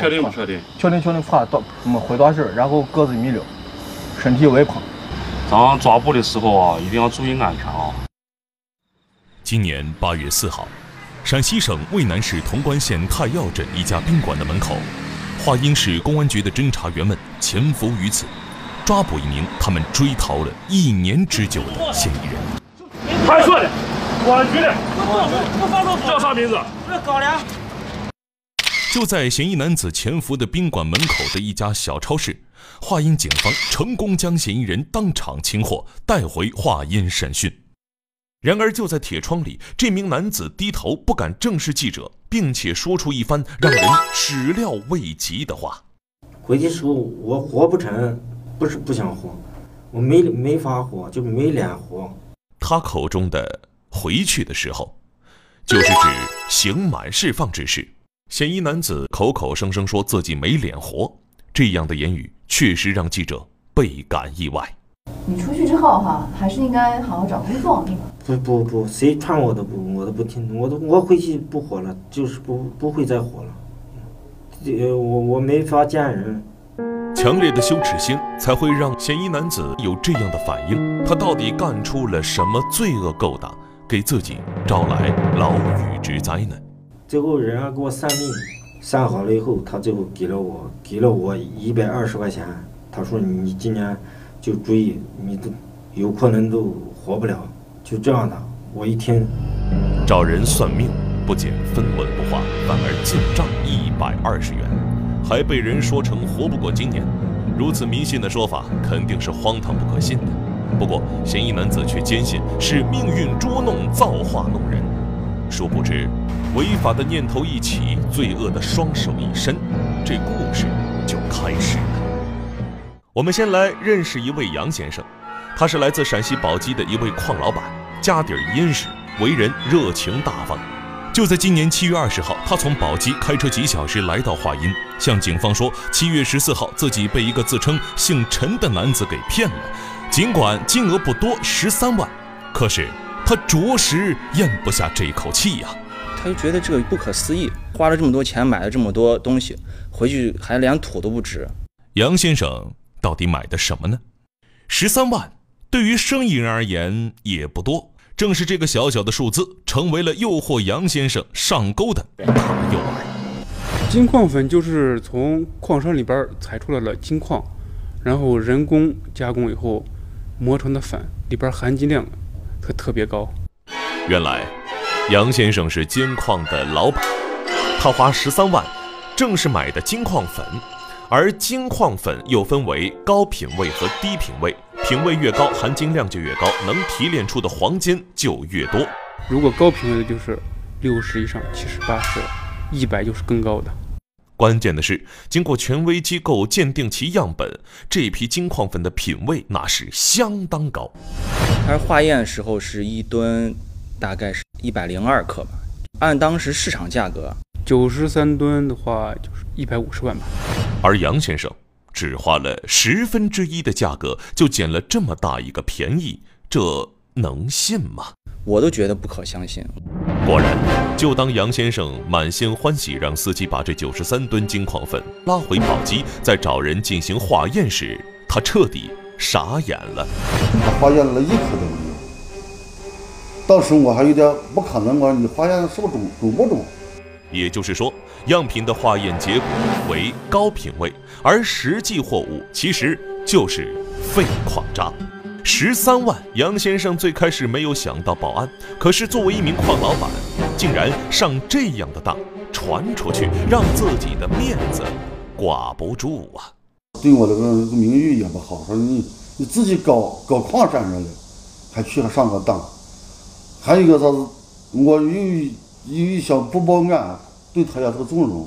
确定不确定？确定确定，发短么灰短袖，然后个子一米六，身体微胖。早上抓捕的时候啊，一定要注意安全啊。今年八月四号，陕西省渭南市潼关县太药镇一家宾馆的门口，华阴市公安局的侦查员们潜伏于此，抓捕一名他们追逃了一年之久的嫌疑人。派出所的，公安局的，叫啥名字？高粱。就在嫌疑男子潜伏的宾馆门口的一家小超市，华阴警方成功将嫌疑人当场擒获，带回华阴审讯。然而，就在铁窗里，这名男子低头不敢正视记者，并且说出一番让人始料未及的话：“回去时候我活不成，不是不想活，我没没法活，就没脸活。”他口中的“回去的时候”，就是指刑满释放之时。嫌疑男子口口声声说自己没脸活，这样的言语确实让记者倍感意外。你出去之后哈，还是应该好好找工作？不不不，谁劝我都不，我都不听，我都我回去不活了，就是不不会再活了。呃，我我没法见人。强烈的羞耻心才会让嫌疑男子有这样的反应。他到底干出了什么罪恶勾当，给自己招来牢狱之灾呢？最后人家给我算命，算好了以后，他最后给了我给了我一百二十块钱。他说你今年就注意，你都有可能都活不了。就这样的，我一听，找人算命不仅分文不花，反而进账一百二十元，还被人说成活不过今年。如此迷信的说法肯定是荒唐不可信的。不过嫌疑男子却坚信是命运捉弄，造化弄人。殊不知，违法的念头一起，罪恶的双手一伸，这故事就开始了。我们先来认识一位杨先生，他是来自陕西宝鸡的一位矿老板，家底儿殷实，为人热情大方。就在今年七月二十号，他从宝鸡开车几小时来到华阴，向警方说，七月十四号自己被一个自称姓陈的男子给骗了，尽管金额不多，十三万，可是。他着实咽不下这口气呀，他就觉得这个不可思议，花了这么多钱买了这么多东西，回去还连土都不值。杨先生到底买的什么呢？十三万对于生意人而言也不多，正是这个小小的数字，成为了诱惑杨先生上钩的大诱饵。金矿粉就是从矿山里边采出来了金矿，然后人工加工以后磨成的粉，里边含金量。特特别高。原来，杨先生是金矿的老板，他花十三万，正是买的金矿粉。而金矿粉又分为高品位和低品位，品位越高，含金量就越高，能提炼出的黄金就越多。如果高品位的就是六十以上，七十、八十、一百就是更高的。关键的是，经过权威机构鉴定其样本，这批金矿粉的品位那是相当高。它化验时候是一吨，大概是一百零二克吧。按当时市场价格，九十三吨的话就是一百五十万吧。而杨先生只花了十分之一的价格就捡了这么大一个便宜，这能信吗？我都觉得不可相信。果然，就当杨先生满心欢喜让司机把这九十三吨金矿粉拉回宝鸡，再找人进行化验时，他彻底傻眼了。他化验了一颗都没有。当时我还有点不可能，我你化验是不是中中不中？也就是说，样品的化验结果为高品位，而实际货物其实就是废矿渣。十三万，杨先生最开始没有想到报案，可是作为一名矿老板，竟然上这样的当，传出去让自己的面子挂不住啊！对我这个名誉也不好，说你你自己搞搞矿山上的，还去上个当，还有一个啥子，我又又想不报案，对他也是个纵容。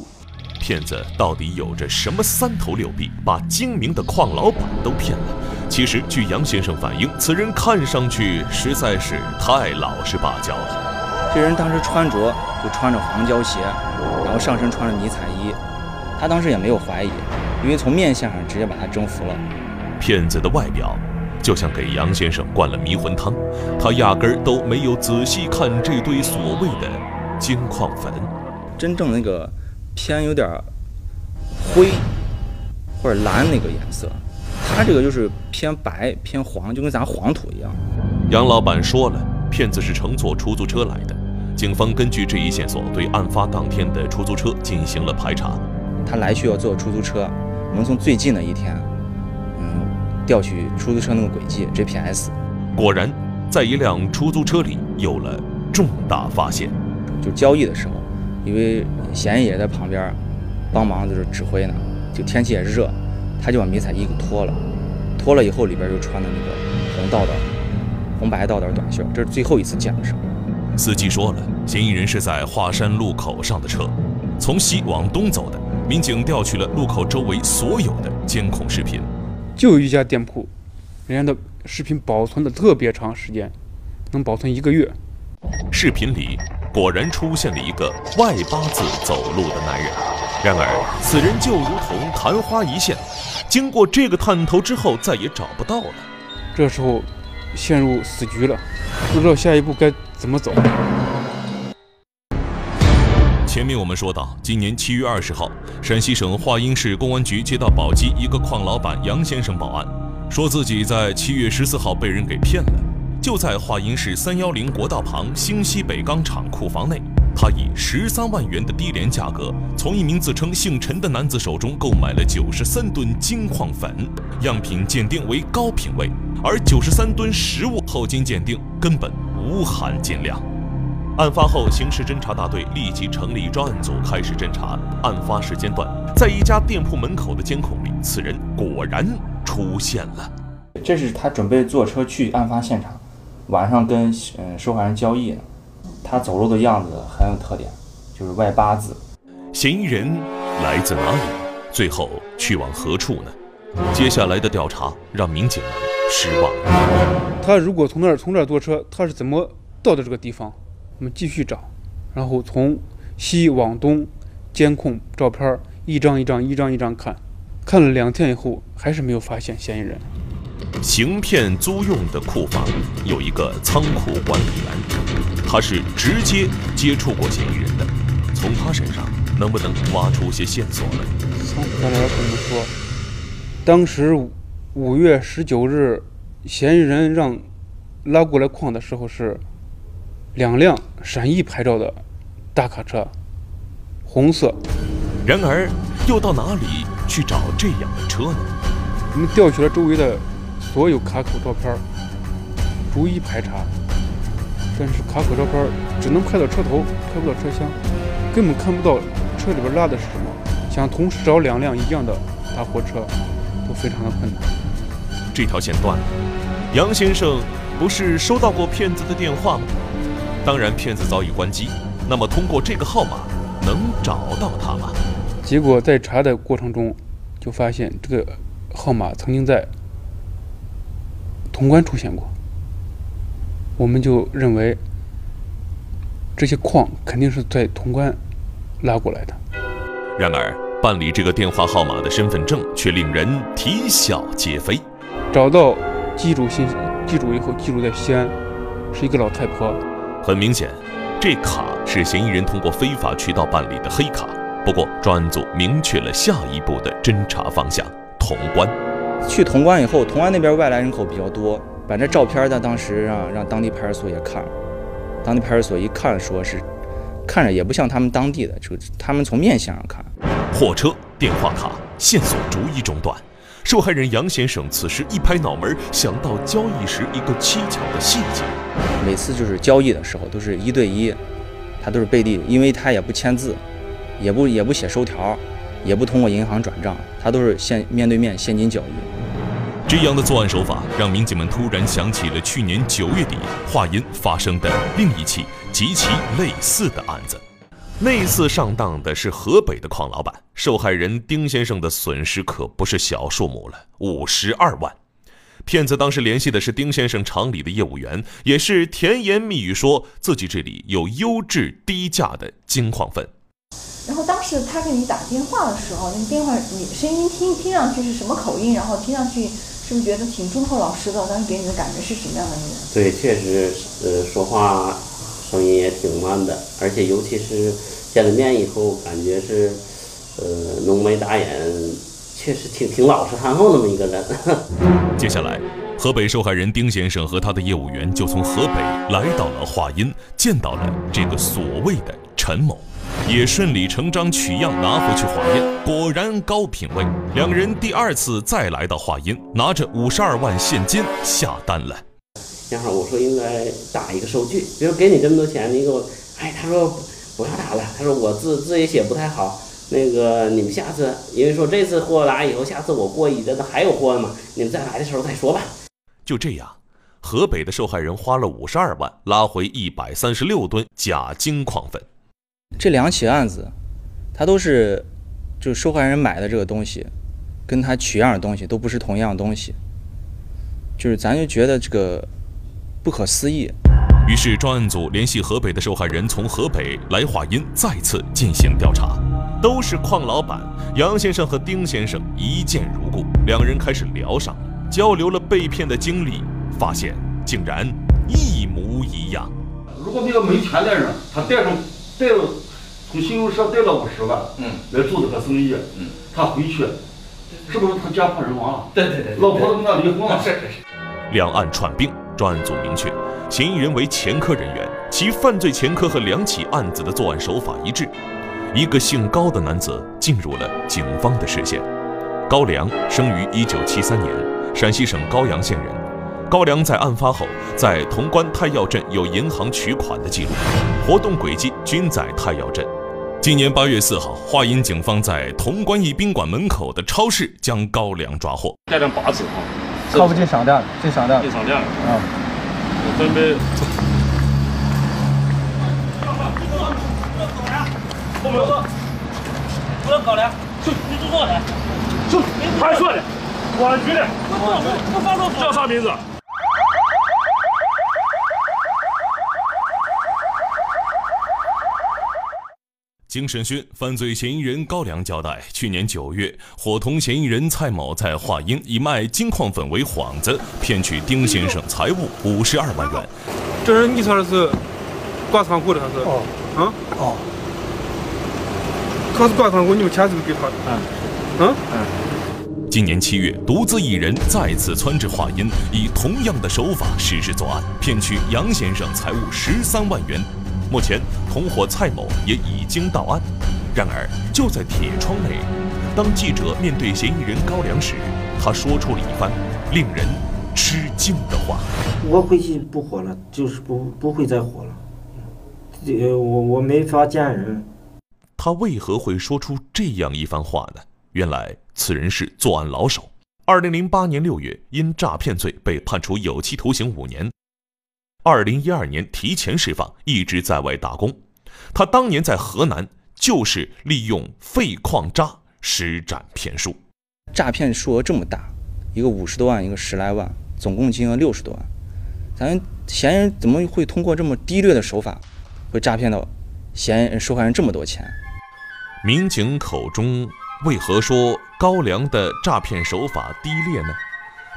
骗子到底有着什么三头六臂，把精明的矿老板都骗了？其实，据杨先生反映，此人看上去实在是太老实巴交了。这人当时穿着就穿着黄胶鞋，然后上身穿着迷彩衣，他当时也没有怀疑，因为从面相上直接把他征服了。骗子的外表就像给杨先生灌了迷魂汤，他压根儿都没有仔细看这堆所谓的金矿粉。真正那个。偏有点灰或者蓝那个颜色，它这个就是偏白偏黄，就跟咱黄土一样。杨老板说了，骗子是乘坐出租车来的。警方根据这一线索，对案发当天的出租车进行了排查。他来需要坐出租车，我们从最近的一天，嗯，调取出租车那个轨迹 GPS，果然在一辆出租车里有了重大发现。就交易的时候，因为嫌疑也在旁边帮忙，就是指挥呢。就天气也热，他就把迷彩衣给脱了，脱了以后里边就穿的那个红道道、红白道道短袖。这是最后一次见的时候。司机说了，嫌疑人是在华山路口上的车，从西往东走的。民警调取了路口周围所有的监控视频，就有一家店铺，人家的视频保存的特别长时间，能保存一个月。视频里果然出现了一个外八字走路的男人，然而此人就如同昙花一现，经过这个探头之后再也找不到了。这时候陷入死局了，不知道下一步该怎么走。前面我们说到，今年七月二十号，陕西省华阴市公安局接到宝鸡一个矿老板杨先生报案，说自己在七月十四号被人给骗了。就在华阴市三幺零国道旁兴西北钢厂库房内，他以十三万元的低廉价格，从一名自称姓陈的男子手中购买了九十三吨金矿粉，样品鉴定为高品位，而九十三吨实物后经鉴定根本无含金量。案发后，刑事侦查大队立即成立专案组，开始侦查。案发时间段，在一家店铺门口的监控里，此人果然出现了。这是他准备坐车去案发现场，晚上跟嗯受害人交易呢。他走路的样子很有特点，就是外八字。嫌疑人来自哪里？最后去往何处呢？接下来的调查让民警们失望。他如果从那儿从这儿坐车，他是怎么到的这个地方？我们继续找，然后从西往东，监控照片一张一张、一张一张看，看了两天以后，还是没有发现嫌疑人。行骗租用的库房有一个仓库管理员，他是直接接触过嫌疑人的，从他身上能不能挖出些线索呢？仓库管理员跟我们说，当时五月十九日，嫌疑人让拉过来矿的时候是。两辆陕西牌照的大卡车，红色。然而，又到哪里去找这样的车呢？我们调取了周围的所有卡口照片，逐一排查，但是卡口照片只能拍到车头，拍不到车厢，根本看不到车里边拉的是什么。想同时找两辆一样的大货车，都非常的困难。这条线断了。杨先生不是收到过骗子的电话吗？当然，骗子早已关机。那么，通过这个号码能找到他吗？结果在查的过程中，就发现这个号码曾经在潼关出现过。我们就认为这些矿肯定是在潼关拉过来的。然而，办理这个电话号码的身份证却令人啼笑皆非。找到机主信息，机主以后记录在西安，是一个老太婆。很明显，这卡是嫌疑人通过非法渠道办理的黑卡。不过，专案组明确了下一步的侦查方向：潼关。去潼关以后，潼关那边外来人口比较多，把这照片在当时让让当地派出所也看了。当地派出所一看，说是看着也不像他们当地的，就他们从面相上看。货车、电话卡线索逐一中断。受害人杨先生此时一拍脑门，想到交易时一个蹊跷的细节。每次就是交易的时候，都是一对一，他都是背地，因为他也不签字，也不也不写收条，也不通过银行转账，他都是现面对面现金交易。这样的作案手法让民警们突然想起了去年九月底华阴发生的另一起极其类似的案子。那次上当的是河北的矿老板，受害人丁先生的损失可不是小数目了，五十二万。骗子当时联系的是丁先生厂里的业务员，也是甜言蜜语说自己这里有优质低价的金矿粉。然后当时他给你打电话的时候，那个电话你声音听听上去是什么口音？然后听上去是不是觉得挺忠厚老实的？当时给你的感觉是什么样的？对，确实，呃，说话声音也挺慢的，而且尤其是见了面以后，感觉是，呃，浓眉大眼，确实挺挺老实憨厚那么一个人。接下来，河北受害人丁先生和他的业务员就从河北来到了华阴，见到了这个所谓的陈某，也顺理成章取样拿回去化验，果然高品位。两人第二次再来到华阴，拿着五十二万现金下单了。然后我说应该打一个收据，比如给你这么多钱，你给我，哎，他说不要打了，他说我字字也写不太好，那个你们下次，因为说这次货来以后，下次我过一阵子还有货嘛，你们再来的时候再说吧。就这样，河北的受害人花了五十二万拉回一百三十六吨假金矿粉。这两起案子，他都是就受害人买的这个东西，跟他取样的东西都不是同样的东西，就是咱就觉得这个。不可思议。于是专案组联系河北的受害人，从河北来华阴再次进行调查。都是矿老板杨先生和丁先生一见如故，两人开始聊上，交流了被骗的经历，发现竟然一模一样。如果那个没钱的人，他带上带了从信用社带了五十万，嗯，来做这个生意，嗯，他回去是不是他家破人亡了？对对对，老婆跟他离婚了。是是是。两岸串并。专案组明确，嫌疑人为前科人员，其犯罪前科和两起案子的作案手法一致。一个姓高的男子进入了警方的视线。高良生于1973年，陕西省高阳县人。高良在案发后在潼关太药镇有银行取款的记录，活动轨迹均在太药镇。今年8月4号，华阴警方在潼关一宾馆门口的超市将高良抓获。带上八字啊。靠不近商店了，进商店了。进商店了。啊。我准备。后面坐。不能搞了。就你坐坐的。就派出所的。公安局的。我我我叫啥名字？经审讯，犯罪嫌疑人高良交代，去年九月，伙同嫌疑人蔡某在华阴以卖金矿粉为幌子，骗取丁先生财物五十二万元。这人你说的是挂仓库的还是？哦，啊？哦。他是挂仓库，你们钱是不是给他的？嗯。嗯。今年七月，独自一人再次窜至华阴，以同样的手法实施作案，骗取杨先生财物十三万元。目前，同伙蔡某也已经到案。然而，就在铁窗内，当记者面对嫌疑人高良时，他说出了一番令人吃惊的话：“我回去不活了，就是不不会再活了。呃，我我没法见人。”他为何会说出这样一番话呢？原来，此人是作案老手。二零零八年六月，因诈骗罪被判处有期徒刑五年。二零一二年提前释放，一直在外打工。他当年在河南就是利用废矿渣施展骗术，诈骗数额这么大，一个五十多万，一个十来万，总共金额六十多万。咱嫌疑人怎么会通过这么低劣的手法，会诈骗到嫌受害人这么多钱？民警口中为何说高粱的诈骗手法低劣呢？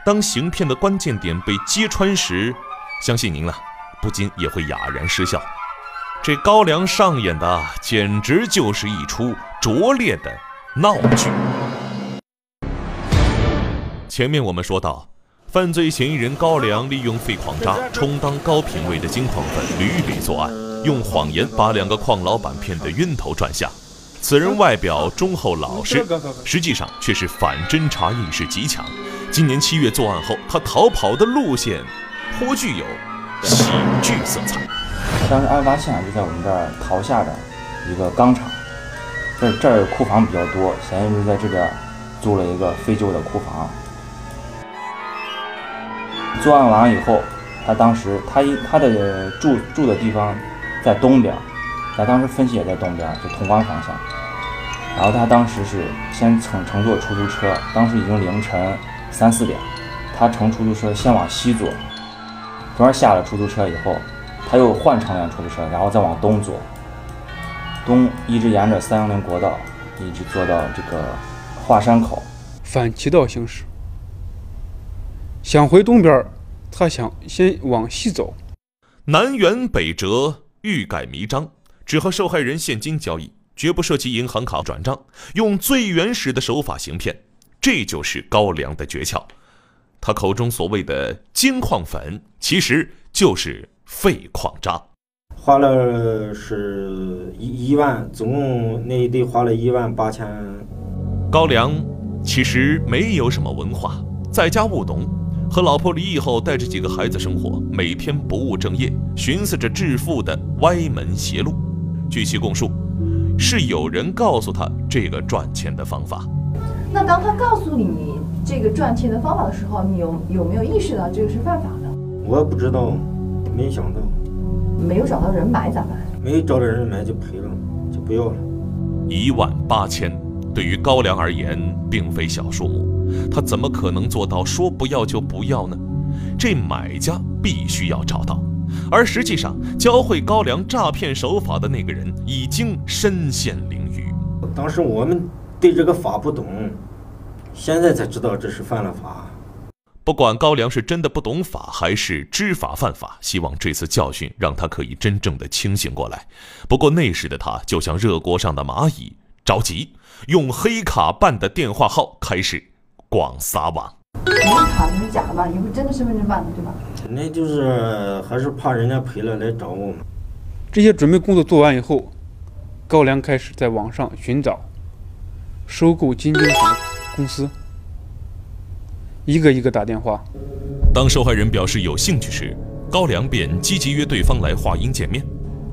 当行骗的关键点被揭穿时。相信您呢，不禁也会哑然失笑。这高粱上演的简直就是一出拙劣的闹剧。前面我们说到，犯罪嫌疑人高粱利用废矿渣充当高品位的金矿粉，屡屡作案，用谎言把两个矿老板骗得晕头转向。此人外表忠厚老实，实际上却是反侦查意识极强。今年七月作案后，他逃跑的路线。颇具有喜剧色彩。当时案发现场就在我们这儿桃下的一个钢厂，这这儿库房比较多，嫌疑人在这边租了一个废旧的库房。作案完以后，他当时他一他的住住的地方在东边，他当时分析也在东边，就潼关方向。然后他当时是先乘乘坐出租车，当时已经凌晨三四点，他乘出租车先往西坐。昨儿下了出租车以后，他又换乘辆出租车，然后再往东坐，东一直沿着三幺零国道，一直坐到这个华山口，反其道行驶。想回东边，他想先往西走，南辕北辙，欲盖弥彰，只和受害人现金交易。绝不涉及银行卡转账，用最原始的手法行骗，这就是高粱的诀窍。他口中所谓的金矿粉，其实就是废矿渣。花了是一一万，总共那一堆花了一万八千。高粱其实没有什么文化，在家务农，和老婆离异后带着几个孩子生活，每天不务正业，寻思着致富的歪门邪路。据其供述，是有人告诉他这个赚钱的方法。那当他告诉你这个赚钱的方法的时候，你有有没有意识到这个是犯法的？我不知道，没想到。没有找到人买咋办？没找到人买就赔了，就不要了。一万八千，对于高粱而言并非小数目，他怎么可能做到说不要就不要呢？这买家必须要找到，而实际上教会高粱诈骗手法的那个人已经身陷囹圄。当时我们对这个法不懂，现在才知道这是犯了法。不管高粱是真的不懂法，还是知法犯法，希望这次教训让他可以真正的清醒过来。不过那时的他就像热锅上的蚂蚁，着急，用黑卡办的电话号开始广撒网。黑卡是假的吧？也不是真的身份证办的，对吧？那就是还是怕人家赔了来找我们。这些准备工作做完以后，高粱开始在网上寻找收购金金粉的公司。一个一个打电话。当受害人表示有兴趣时，高粱便积极约对方来华阴见面。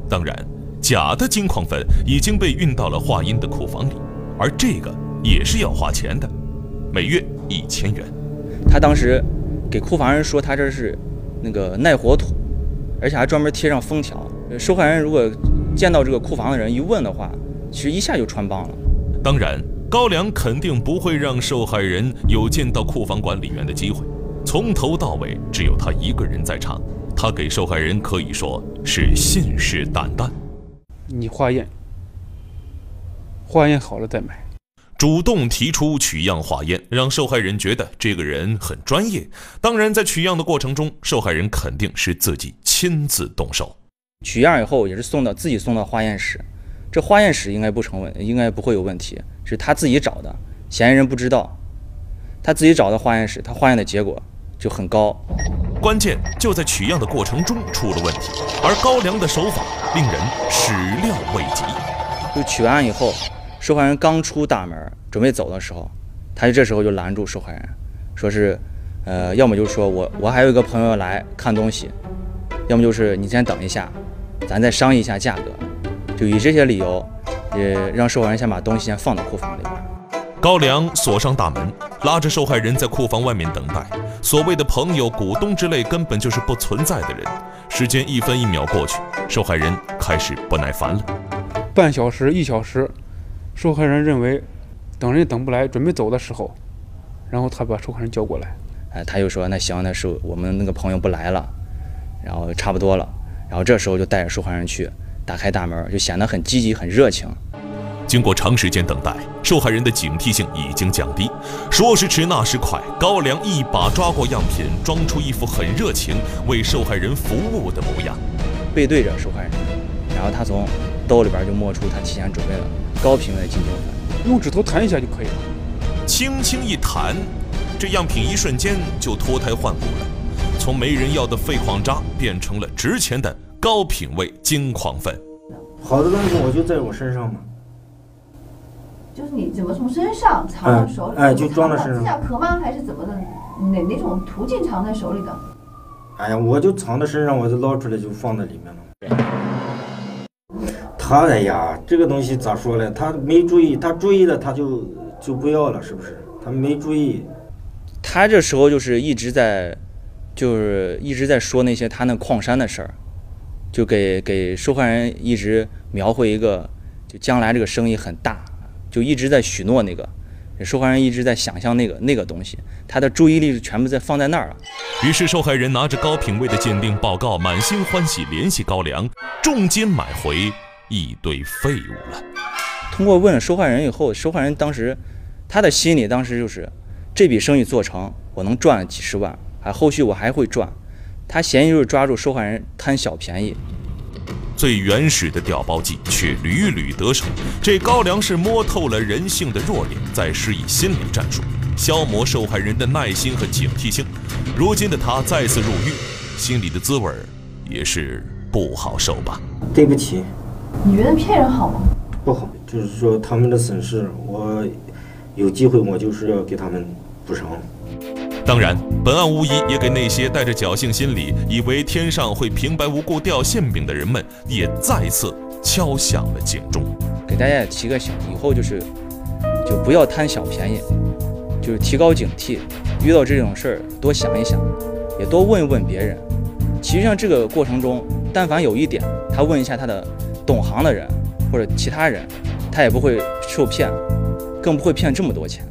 当然，假的金矿粉已经被运到了华阴的库房里，而这个也是要花钱的，每月一千元。他当时给库房人说他这是那个耐火土，而且还专门贴上封条。受害人如果见到这个库房的人一问的话，其实一下就穿帮了。当然。高粱肯定不会让受害人有见到库房管理员的机会，从头到尾只有他一个人在场。他给受害人可以说是信誓旦旦：“你化验，化验好了再买。”主动提出取样化验，让受害人觉得这个人很专业。当然，在取样的过程中，受害人肯定是自己亲自动手。取样以后也是送到自己送到化验室，这化验室应该不成问，应该不会有问题。是他自己找的，嫌疑人不知道，他自己找的化验室，他化验的结果就很高。关键就在取样的过程中出了问题，而高粱的手法令人始料未及。就取完以后，受害人刚出大门准备走的时候，他就这时候就拦住受害人，说是，呃，要么就是说我我还有一个朋友来看东西，要么就是你先等一下，咱再商议一下价格，就以这些理由。也让受害人先把东西先放到库房里边。高良锁上大门，拉着受害人在库房外面等待。所谓的朋友、股东之类，根本就是不存在的人。时间一分一秒过去，受害人开始不耐烦了。半小时、一小时，受害人认为等人等不来，准备走的时候，然后他把受害人叫过来。哎，他又说：“那行，那是我们那个朋友不来了，然后差不多了。”然后这时候就带着受害人去。打开大门，就显得很积极、很热情。经过长时间等待，受害人的警惕性已经降低。说时迟，那时快，高粱一把抓过样品，装出一副很热情、为受害人服务的模样，背对着受害人。然后他从兜里边就摸出他提前准备的高品位的金精粉，用指头弹一下就可以了。轻轻一弹，这样品一瞬间就脱胎换骨了，从没人要的废矿渣变成了值钱的。高品位金狂粉，好的东西我就在我身上嘛。就是你怎么从身上藏到手里？哎，就装在身上。指甲壳吗？还是怎么的？哪哪种途径藏在手里的？哎呀，我就藏在身上，我就捞出来就放在里面了。他哎呀，这个东西咋说呢？他没注意，他注意了他就就不要了，是不是？他没注意。他这时候就是一直在，就是一直在说那些他那矿山的事儿。就给给受害人一直描绘一个，就将来这个生意很大，就一直在许诺那个，受害人一直在想象那个那个东西，他的注意力是全部在放在那儿了。于是受害人拿着高品位的鉴定报告，满心欢喜联系高粱，重金买回一堆废物了。通过问了受害人以后，受害人当时他的心里当时就是，这笔生意做成，我能赚几十万，还后续我还会赚。他嫌疑就是抓住受害人贪小便宜。最原始的调包计却屡屡得手。这高粱是摸透了人性的弱点，再施以心理战术，消磨受害人的耐心和警惕性。如今的他再次入狱，心里的滋味也是不好受吧？对不起，你觉得骗人好吗？不好，就是说他们的损失，我有机会我就是要给他们补偿。当然，本案无疑也给那些带着侥幸心理，以为天上会平白无故掉馅饼的人们，也再次敲响了警钟。给大家也提个醒，以后就是就不要贪小便宜，就是提高警惕，遇到这种事儿多想一想，也多问一问别人。其实像这个过程中，但凡有一点，他问一下他的懂行的人或者其他人，他也不会受骗，更不会骗这么多钱。